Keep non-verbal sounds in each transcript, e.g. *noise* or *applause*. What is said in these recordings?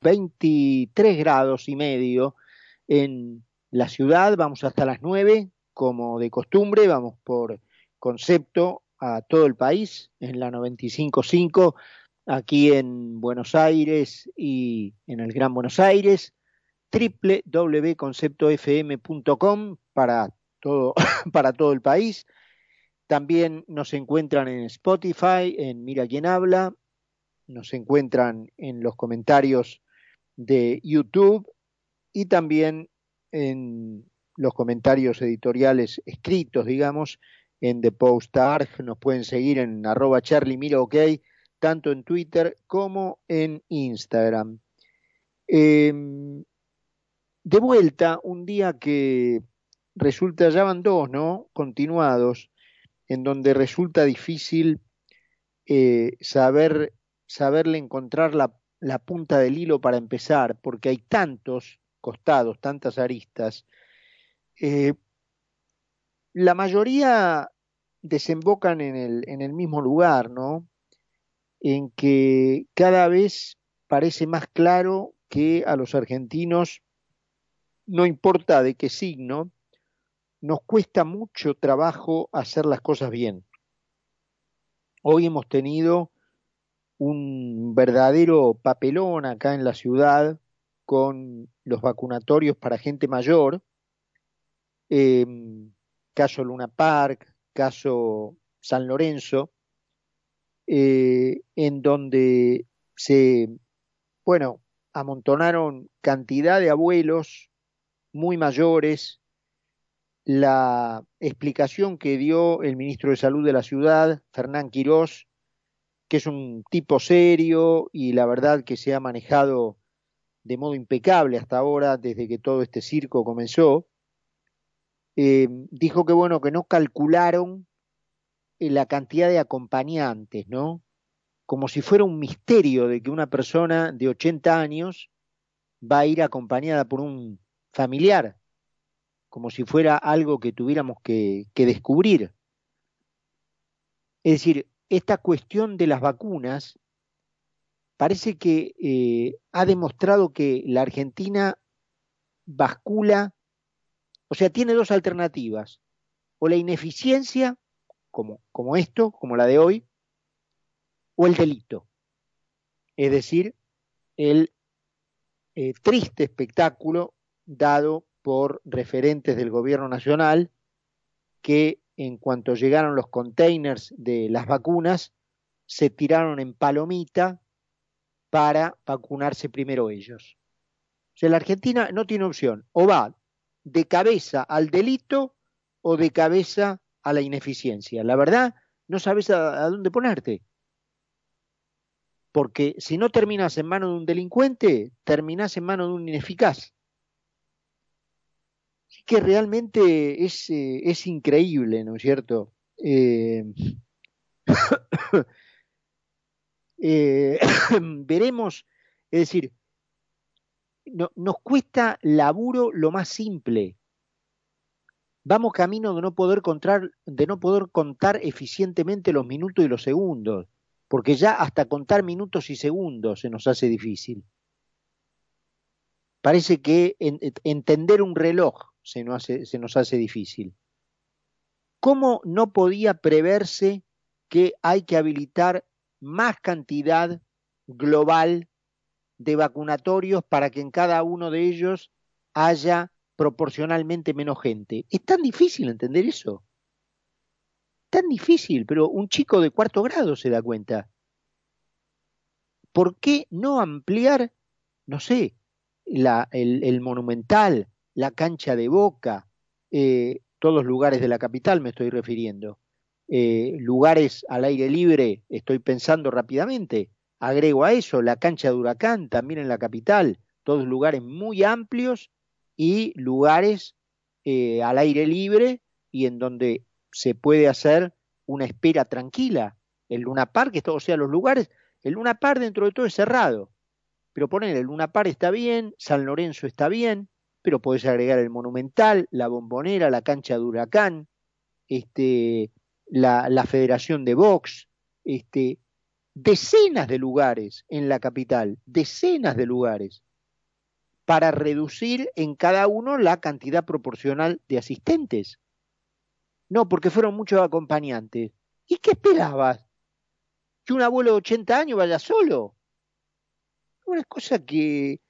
23 grados y medio en la ciudad, vamos hasta las 9, como de costumbre, vamos por concepto a todo el país en la 95.5, aquí en Buenos Aires y en el Gran Buenos Aires, www.conceptofm.com para todo, *laughs* para todo el país. También nos encuentran en Spotify, en Mira quién habla, nos encuentran en los comentarios de YouTube y también en los comentarios editoriales escritos, digamos, en The Post Arg. Nos pueden seguir en arroba Charlie tanto en Twitter como en Instagram. Em, de vuelta, un día que resulta, ya van dos, ¿no? Continuados, en donde resulta difícil eh, saber, saberle encontrar la, la punta del hilo para empezar, porque hay tantos costados, tantas aristas. Eh, la mayoría desembocan en el, en el mismo lugar, ¿no? En que cada vez parece más claro que a los argentinos, no importa de qué signo, nos cuesta mucho trabajo hacer las cosas bien. Hoy hemos tenido un verdadero papelón acá en la ciudad con los vacunatorios para gente mayor, eh, caso Luna Park, caso San Lorenzo, eh, en donde se, bueno, amontonaron cantidad de abuelos muy mayores. La explicación que dio el ministro de Salud de la ciudad, Fernán Quirós, que es un tipo serio y la verdad que se ha manejado de modo impecable hasta ahora, desde que todo este circo comenzó, eh, dijo que bueno, que no calcularon la cantidad de acompañantes, ¿no? Como si fuera un misterio de que una persona de 80 años va a ir acompañada por un familiar, como si fuera algo que tuviéramos que, que descubrir. Es decir, esta cuestión de las vacunas parece que eh, ha demostrado que la Argentina bascula o sea, tiene dos alternativas. O la ineficiencia, como, como esto, como la de hoy, o el delito. Es decir, el eh, triste espectáculo dado por referentes del gobierno nacional que en cuanto llegaron los containers de las vacunas, se tiraron en palomita para vacunarse primero ellos. O sea, la Argentina no tiene opción, o va de cabeza al delito o de cabeza a la ineficiencia. La verdad, no sabes a, dónde ponerte. Porque si no terminas en manos de un delincuente, terminas en manos de un ineficaz. Que realmente es, eh, es increíble, ¿no es cierto? Eh, *coughs* eh, *coughs* veremos, es decir, nos cuesta laburo lo más simple. Vamos camino de no poder contar, de no poder contar eficientemente los minutos y los segundos, porque ya hasta contar minutos y segundos se nos hace difícil. Parece que entender un reloj se nos, hace, difícil. ¿Cómo no podía preverse que hay que habilitar más cantidad global de vacunatorios para que en cada uno de ellos haya proporcionalmente menos gente. Es tan difícil entender eso. Tan difícil, pero un chico de cuarto grado se da cuenta. ¿Por qué no ampliar, no sé, la, el, monumental, la cancha de boca, eh, todos lugares de la capital me estoy refiriendo? Eh, lugares al aire libre, estoy pensando rápidamente, Agrego a eso la cancha de huracán, también en la capital, todos lugares muy amplios y lugares eh, al aire libre y en donde se puede hacer una espera tranquila. El Luna Park, o sea, los lugares, el Luna Park dentro de todo es cerrado, pero poner el Luna Park está bien, San Lorenzo está bien, pero podés agregar el Monumental, la Bombonera, la cancha de Huracán, este, la, la Federación de Box, este, decenas de lugares en la capital, decenas de lugares, para reducir en cada uno la cantidad proporcional de asistentes. No, porque fueron muchos acompañantes. ¿Y qué esperabas? ¿Que un abuelo de 80 años vaya solo? Una cosa que,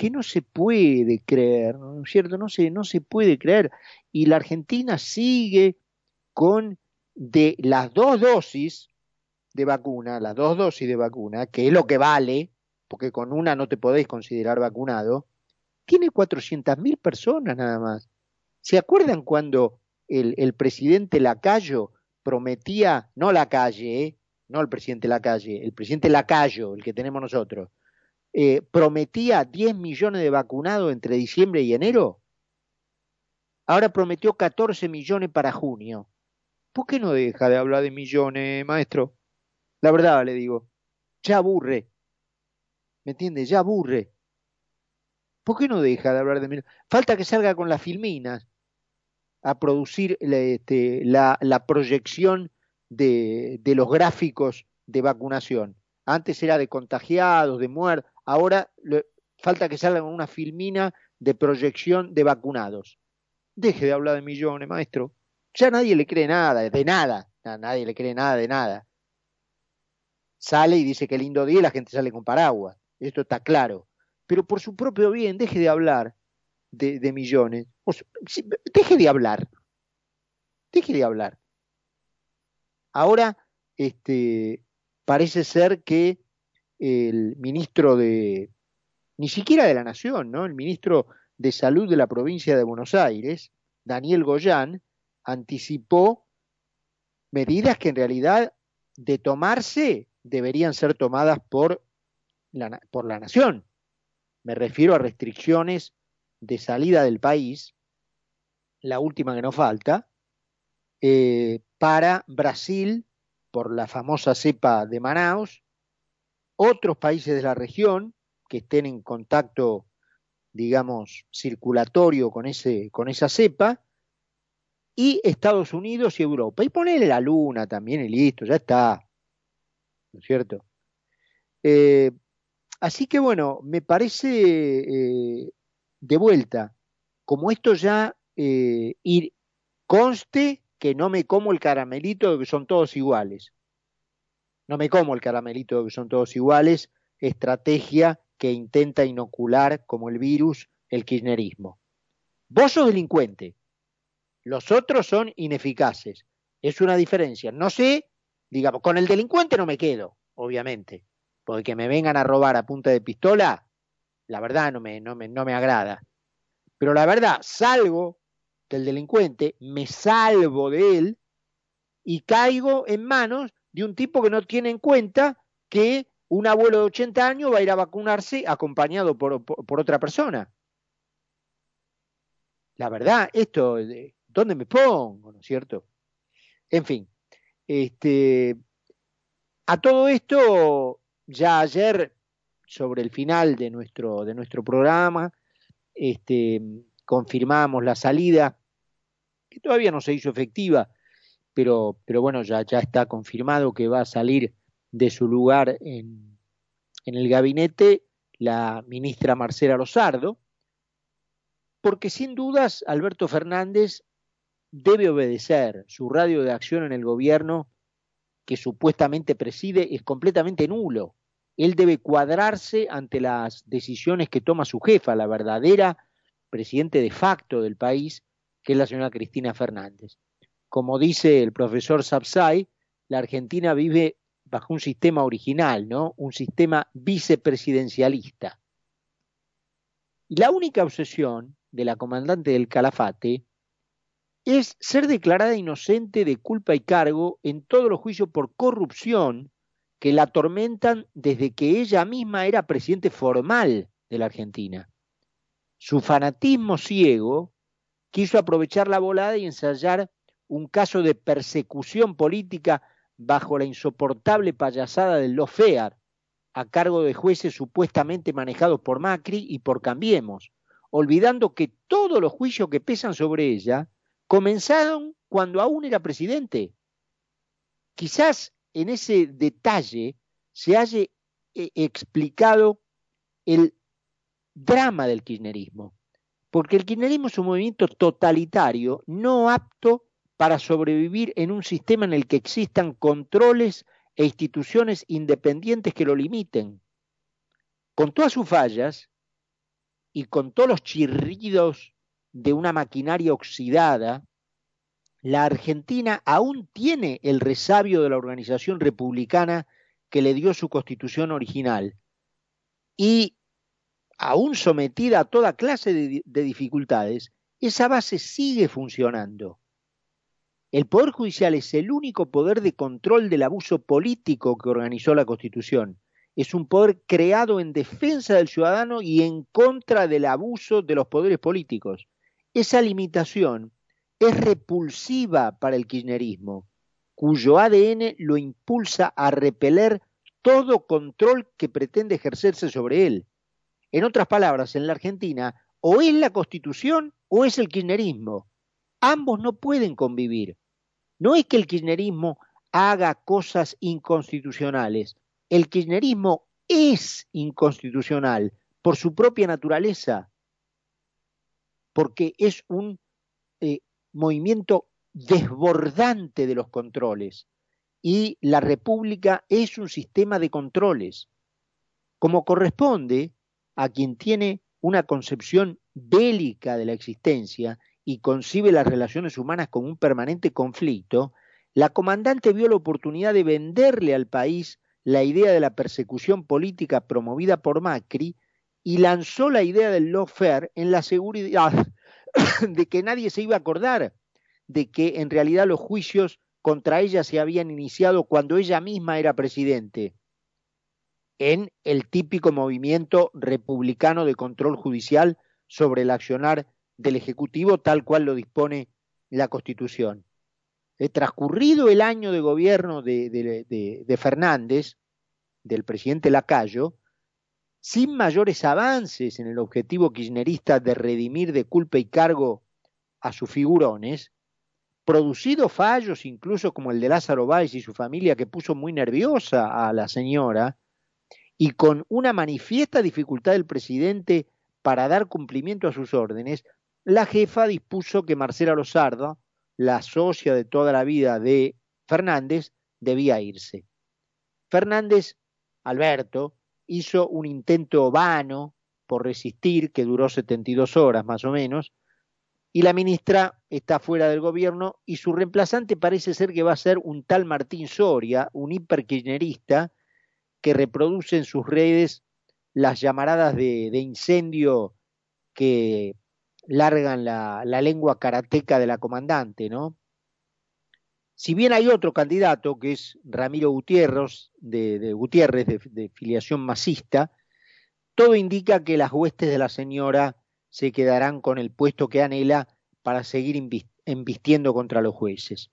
que no se puede creer, ¿no es cierto? No se, no se puede creer. Y la Argentina sigue con de las dos dosis de vacuna, las dos dosis de vacuna, que es lo que vale, porque con una no te podéis considerar vacunado, tiene 400.000 personas nada más. ¿Se acuerdan cuando el, el presidente Lacayo prometía, no la calle, ¿eh? no el presidente Lacalle, el presidente Lacayo, el que tenemos nosotros, eh, prometía 10 millones de vacunados entre diciembre y enero? Ahora prometió 14 millones para junio. ¿Por qué no deja de hablar de millones, maestro? La verdad le digo, ya aburre. ¿Me entiende? Ya aburre. ¿Por qué no deja de hablar de millones? Falta que salga con las filminas a producir este, la, la proyección de, de, los gráficos de vacunación. Antes era de contagiados, de muertos, ahora falta que salga una filmina de proyección de vacunados. Deje de hablar de millones, maestro. Ya nadie le cree nada, de nada. Nadie le cree nada de nada. Sale y dice que lindo día y la gente sale con paraguas. Esto está claro. Pero por su propio bien, deje de hablar de, de millones. Deje de hablar. Deje de hablar. Ahora, este, parece ser que el ministro de, ni siquiera de la Nación, ¿no? El ministro de Salud de la provincia de Buenos Aires, Daniel Goyán, anticipó medidas que en realidad de tomarse deberían ser tomadas por la, por la nación. Me refiero a restricciones de salida del país, la última que nos falta, eh, para Brasil por la famosa cepa de Manaus, otros países de la región que estén en contacto, digamos, circulatorio con, ese, con esa cepa, y Estados Unidos y Europa. Y ponerle la luna también y listo, ya está. ¿No es cierto? Eh, así que bueno, me parece eh, de vuelta, como esto ya eh, ir, conste que no me como el caramelito de que son todos iguales. No me como el caramelito que son todos iguales, estrategia que intenta inocular como el virus el kirchnerismo. Vos sos delincuente, los otros son ineficaces. Es una diferencia. No sé, digamos, con el delincuente no me quedo, obviamente, porque que me vengan a robar a punta de pistola, la verdad no me, no me, no me agrada. Pero la verdad, salgo del delincuente, me salvo de él y caigo en manos de un tipo que no tiene en cuenta que un abuelo de 80 años va a ir a vacunarse acompañado por, otra persona. La verdad, esto ¿dónde me pongo? ¿No es cierto? En fin, este, a todo esto, ya ayer, sobre el final de nuestro, de nuestro programa, este, confirmamos la salida, que todavía no se hizo efectiva, pero, pero bueno, ya, ya está confirmado que va a salir de su lugar en, en el gabinete la ministra Marcela Lozardo, porque sin dudas Alberto Fernández debe obedecer. Su radio de acción en el gobierno que supuestamente preside es completamente nulo. Él debe cuadrarse ante las decisiones que toma su jefa, la verdadera presidente de facto del país, que es la señora Cristina Fernández. Como dice el profesor Sapsay, la Argentina vive bajo un sistema original, ¿no? Un sistema vicepresidencialista. Y la única obsesión de la comandante del Calafate es ser declarada inocente de culpa y cargo en todos los juicios por corrupción que la atormentan desde que ella misma era presidente formal de la Argentina. Su fanatismo ciego quiso aprovechar la volada y ensayar un caso de persecución política bajo la insoportable payasada del lawfare, a cargo de jueces supuestamente manejados por Macri y por Cambiemos, olvidando que todos los juicios que pesan sobre ella comenzaron cuando aún era presidente. Quizás en ese detalle se haya eh, explicado el drama del kirchnerismo. Porque el kirchnerismo es un movimiento totalitario, no apto para sobrevivir en un sistema en el que existan controles e instituciones independientes que lo limiten. Con todas sus fallas y con todos los chirridos de una maquinaria oxidada, la Argentina aún tiene el resabio de la organización republicana que le dio su constitución original. Y aún sometida a toda clase de, de, dificultades, esa base sigue funcionando. El Poder Judicial es el único poder de control del abuso político que organizó la Constitución. Es un poder creado en defensa del ciudadano y en contra del abuso de los poderes políticos. Esa limitación es repulsiva para el kirchnerismo, cuyo ADN lo impulsa a repeler todo control que pretende ejercerse sobre él. En otras palabras, en la Argentina, o es la Constitución o es el kirchnerismo. Ambos no pueden convivir. No es que el kirchnerismo haga cosas inconstitucionales. El kirchnerismo es inconstitucional por su propia naturaleza, porque es un eh, movimiento desbordante de los controles y la República es un sistema de controles, como corresponde a quien tiene una concepción bélica de la existencia y concibe las relaciones humanas como un permanente conflicto, la comandante vio la oportunidad de venderle al país la idea de la persecución política promovida por Macri y lanzó la idea del lawfare en la seguridad *coughs* de que nadie se iba a acordar de que en realidad los juicios contra ella se habían iniciado cuando ella misma era presidente, en el típico movimiento republicano de control judicial sobre el accionar del Ejecutivo tal cual lo dispone la Constitución. He transcurrido el año de gobierno de, de Fernández, del presidente Lacayo, sin mayores avances en el objetivo kirchnerista de redimir de culpa y cargo a sus figurones, producido fallos incluso como el de Lázaro Báez y su familia que puso muy nerviosa a la señora, y con una manifiesta dificultad del presidente para dar cumplimiento a sus órdenes, la jefa dispuso que Marcela Lozardo, la socia de toda la vida de Fernández, debía irse. Fernández, Alberto, hizo un intento vano por resistir, que duró 72 horas más o menos, y la ministra está fuera del gobierno y su reemplazante parece ser que va a ser un tal Martín Soria, un hiperkirchnerista que reproduce en sus redes las llamaradas de, de incendio que largan la, lengua karateca de la comandante, ¿no? Si bien hay otro candidato, que es Ramiro Gutiérrez, de, Gutiérrez, de, de filiación masista, todo indica que las huestes de la señora se quedarán con el puesto que anhela para seguir embistiendo contra los jueces.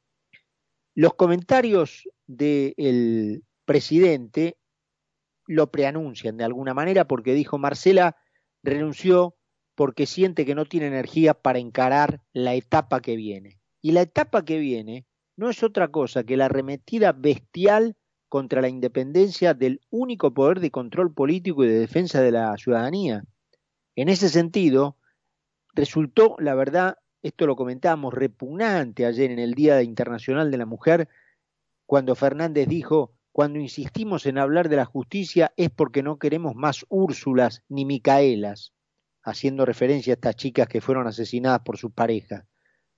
Los comentarios del presidente lo preanuncian de alguna manera porque dijo Marcela renunció porque siente que no tiene energía para encarar la etapa que viene. Y la etapa que viene no es otra cosa que la arremetida bestial contra la independencia del único poder de control político y de defensa de la ciudadanía. En ese sentido, resultó, la verdad, esto lo comentábamos, repugnante ayer en el Día Internacional de la Mujer, cuando Fernández dijo, cuando insistimos en hablar de la justicia es porque no queremos más Úrsulas ni Micaelas, haciendo referencia a estas chicas que fueron asesinadas por sus parejas.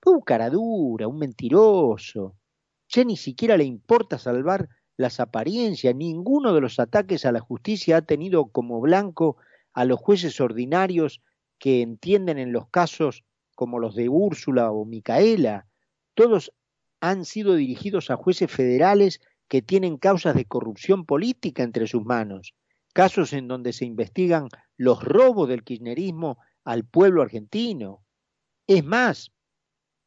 Un caradura, un mentiroso. Ya ni siquiera le importa salvar las apariencias. Ninguno de los ataques a la justicia ha tenido como blanco a los jueces ordinarios que entienden en los casos como los de Úrsula o Micaela. Todos han sido dirigidos a jueces federales que tienen causas de corrupción política entre sus manos, casos en donde se investigan los robos del kirchnerismo al pueblo argentino. Es más,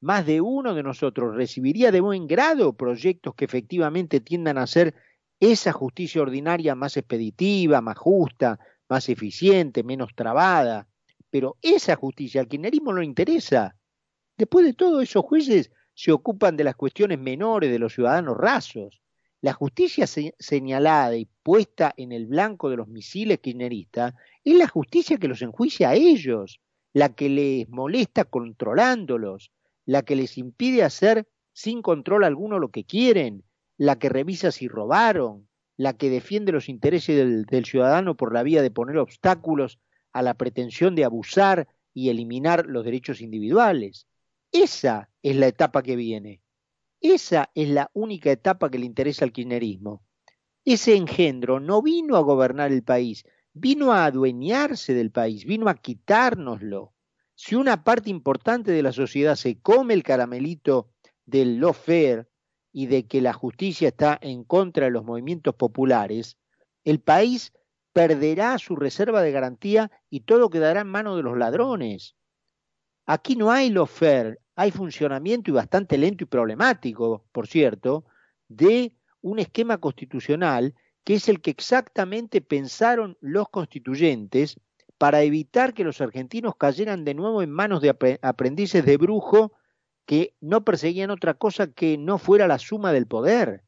más de uno de nosotros recibiría de buen grado proyectos que efectivamente tiendan a hacer esa justicia ordinaria más expeditiva, más justa, más eficiente, menos trabada. Pero esa justicia al kirchnerismo no interesa. Después de todo, esos jueces se ocupan de las cuestiones menores de los ciudadanos rasos. La justicia señalada y puesta en el blanco de los misiles kirchneristas es la justicia que los enjuicia a ellos, la que les molesta controlándolos, la que les impide hacer sin control alguno lo que quieren, la que revisa si robaron, la que defiende los intereses del, del, ciudadano por la vía de poner obstáculos a la pretensión de abusar y eliminar los derechos individuales. Esa es la etapa que viene. Esa es la única etapa que le interesa al kirchnerismo. Ese engendro no vino a gobernar el país, vino a adueñarse del país, vino a quitárnoslo. Si una parte importante de la sociedad se come el caramelito del lawfare y de que la justicia está en contra de los movimientos populares, el país perderá su reserva de garantía y todo quedará en manos de los ladrones. Aquí no hay lawfare, hay funcionamiento y bastante lento y problemático, por cierto, de un esquema constitucional que es el que exactamente pensaron los constituyentes para evitar que los argentinos cayeran de nuevo en manos de aprendices de brujo que no perseguían otra cosa que no fuera la suma del poder.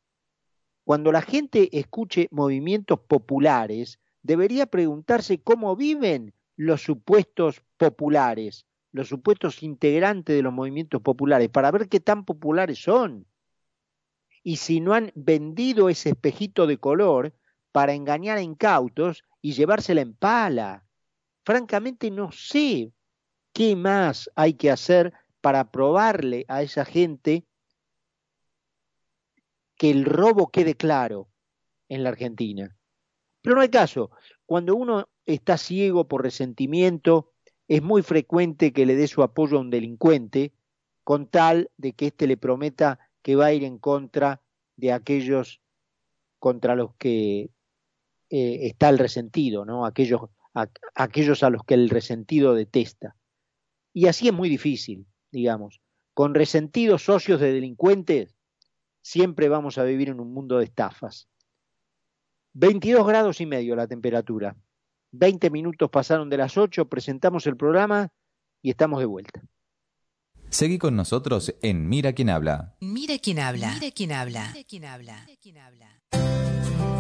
Cuando la gente escuche movimientos populares, debería preguntarse cómo viven los supuestos populares, los supuestos integrantes de los movimientos populares, para ver qué tan populares son. Y si no han vendido ese espejito de color para engañar a incautos y llevársela en pala. Francamente no sé qué más hay que hacer para probarle a esa gente que el robo quede claro en la Argentina. Pero no hay caso. Cuando uno está ciego por resentimiento, es muy frecuente que le dé su apoyo a un delincuente con tal de que éste le prometa que va a ir en contra de aquellos contra los que eh, está el resentido, ¿no? Aquellos, aquellos a los que el resentido detesta. Y así es muy difícil digamos, con resentidos socios de delincuentes, siempre vamos a vivir en un mundo de estafas. 22 grados y medio la temperatura. 20 minutos pasaron de las 8, presentamos el programa y estamos de vuelta. Seguí con nosotros en Mira quién habla. Mira quién habla. Mira quién habla. Mira quién habla. Mira quién habla.